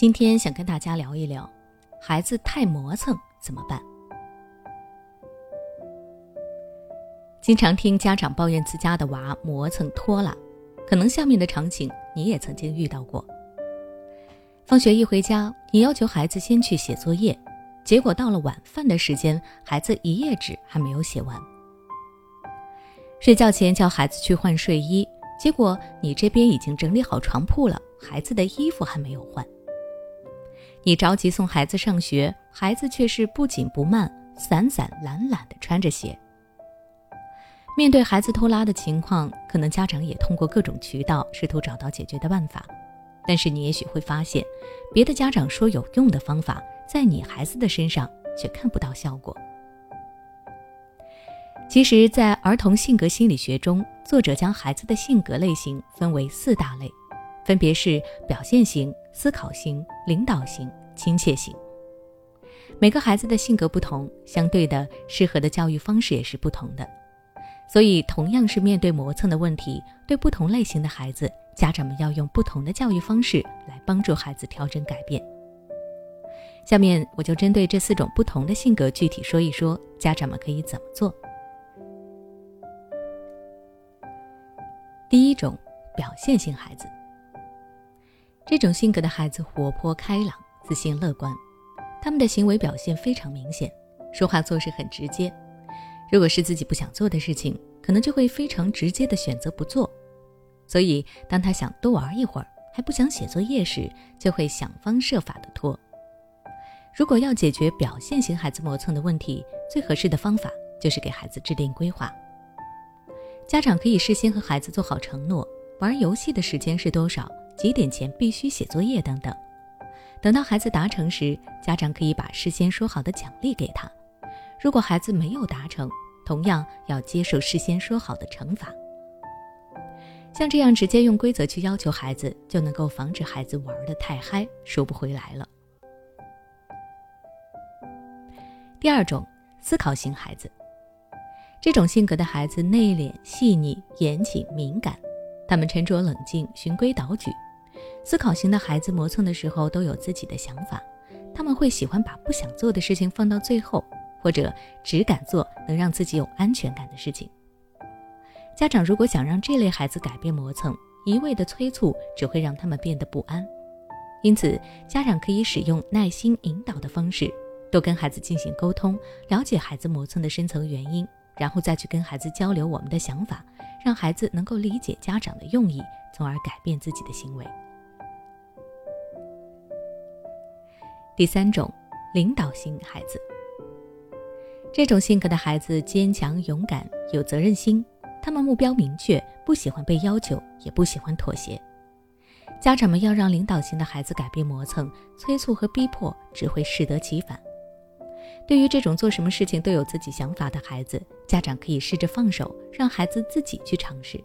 今天想跟大家聊一聊，孩子太磨蹭怎么办？经常听家长抱怨自家的娃磨蹭拖拉，可能下面的场景你也曾经遇到过。放学一回家，你要求孩子先去写作业，结果到了晚饭的时间，孩子一页纸还没有写完。睡觉前叫孩子去换睡衣，结果你这边已经整理好床铺了，孩子的衣服还没有换。你着急送孩子上学，孩子却是不紧不慢、散散懒懒地穿着鞋。面对孩子拖拉的情况，可能家长也通过各种渠道试图找到解决的办法，但是你也许会发现，别的家长说有用的方法，在你孩子的身上却看不到效果。其实，在儿童性格心理学中，作者将孩子的性格类型分为四大类，分别是表现型。思考型、领导型、亲切型。每个孩子的性格不同，相对的适合的教育方式也是不同的。所以，同样是面对磨蹭的问题，对不同类型的孩子，家长们要用不同的教育方式来帮助孩子调整改变。下面我就针对这四种不同的性格具体说一说，家长们可以怎么做。第一种，表现型孩子。这种性格的孩子活泼开朗、自信乐观，他们的行为表现非常明显，说话做事很直接。如果是自己不想做的事情，可能就会非常直接的选择不做。所以，当他想多玩一会儿，还不想写作业时，就会想方设法的拖。如果要解决表现型孩子磨蹭的问题，最合适的方法就是给孩子制定规划。家长可以事先和孩子做好承诺，玩游戏的时间是多少。几点前必须写作业等等，等到孩子达成时，家长可以把事先说好的奖励给他。如果孩子没有达成，同样要接受事先说好的惩罚。像这样直接用规则去要求孩子，就能够防止孩子玩的太嗨，收不回来了。第二种，思考型孩子，这种性格的孩子内敛、细腻、严谨、敏感，他们沉着冷静，循规蹈矩。思考型的孩子磨蹭的时候都有自己的想法，他们会喜欢把不想做的事情放到最后，或者只敢做能让自己有安全感的事情。家长如果想让这类孩子改变磨蹭，一味的催促只会让他们变得不安。因此，家长可以使用耐心引导的方式，多跟孩子进行沟通，了解孩子磨蹭的深层原因，然后再去跟孩子交流我们的想法，让孩子能够理解家长的用意，从而改变自己的行为。第三种，领导型孩子。这种性格的孩子坚强、勇敢、有责任心，他们目标明确，不喜欢被要求，也不喜欢妥协。家长们要让领导型的孩子改变磨蹭、催促和逼迫，只会适得其反。对于这种做什么事情都有自己想法的孩子，家长可以试着放手，让孩子自己去尝试。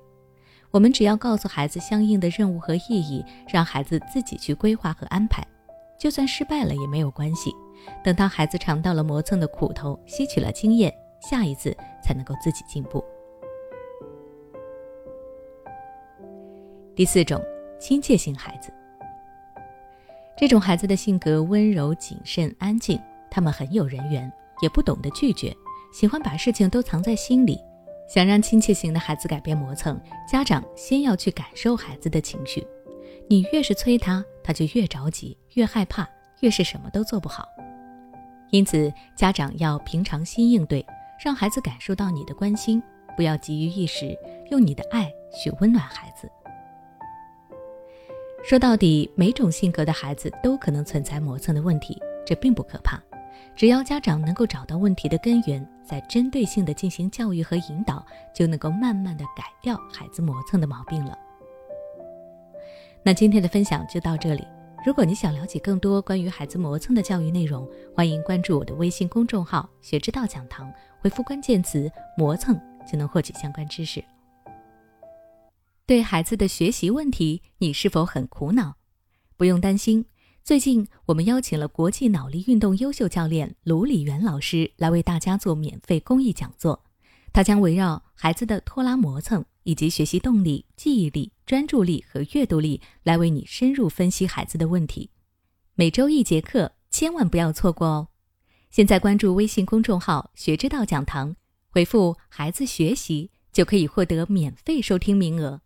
我们只要告诉孩子相应的任务和意义，让孩子自己去规划和安排。就算失败了也没有关系，等到孩子尝到了磨蹭的苦头，吸取了经验，下一次才能够自己进步。第四种，亲切型孩子。这种孩子的性格温柔、谨慎、安静，他们很有人缘，也不懂得拒绝，喜欢把事情都藏在心里。想让亲切型的孩子改变磨蹭，家长先要去感受孩子的情绪。你越是催他，他就越着急，越害怕，越是什么都做不好。因此，家长要平常心应对，让孩子感受到你的关心，不要急于一时，用你的爱去温暖孩子。说到底，每种性格的孩子都可能存在磨蹭的问题，这并不可怕。只要家长能够找到问题的根源，再针对性的进行教育和引导，就能够慢慢的改掉孩子磨蹭的毛病了。那今天的分享就到这里。如果你想了解更多关于孩子磨蹭的教育内容，欢迎关注我的微信公众号“学之道讲堂”，回复关键词“磨蹭”就能获取相关知识。对孩子的学习问题，你是否很苦恼？不用担心，最近我们邀请了国际脑力运动优秀教练卢礼元老师来为大家做免费公益讲座，他将围绕孩子的拖拉磨蹭。以及学习动力、记忆力、专注力和阅读力，来为你深入分析孩子的问题。每周一节课，千万不要错过哦！现在关注微信公众号“学之道讲堂”，回复“孩子学习”就可以获得免费收听名额。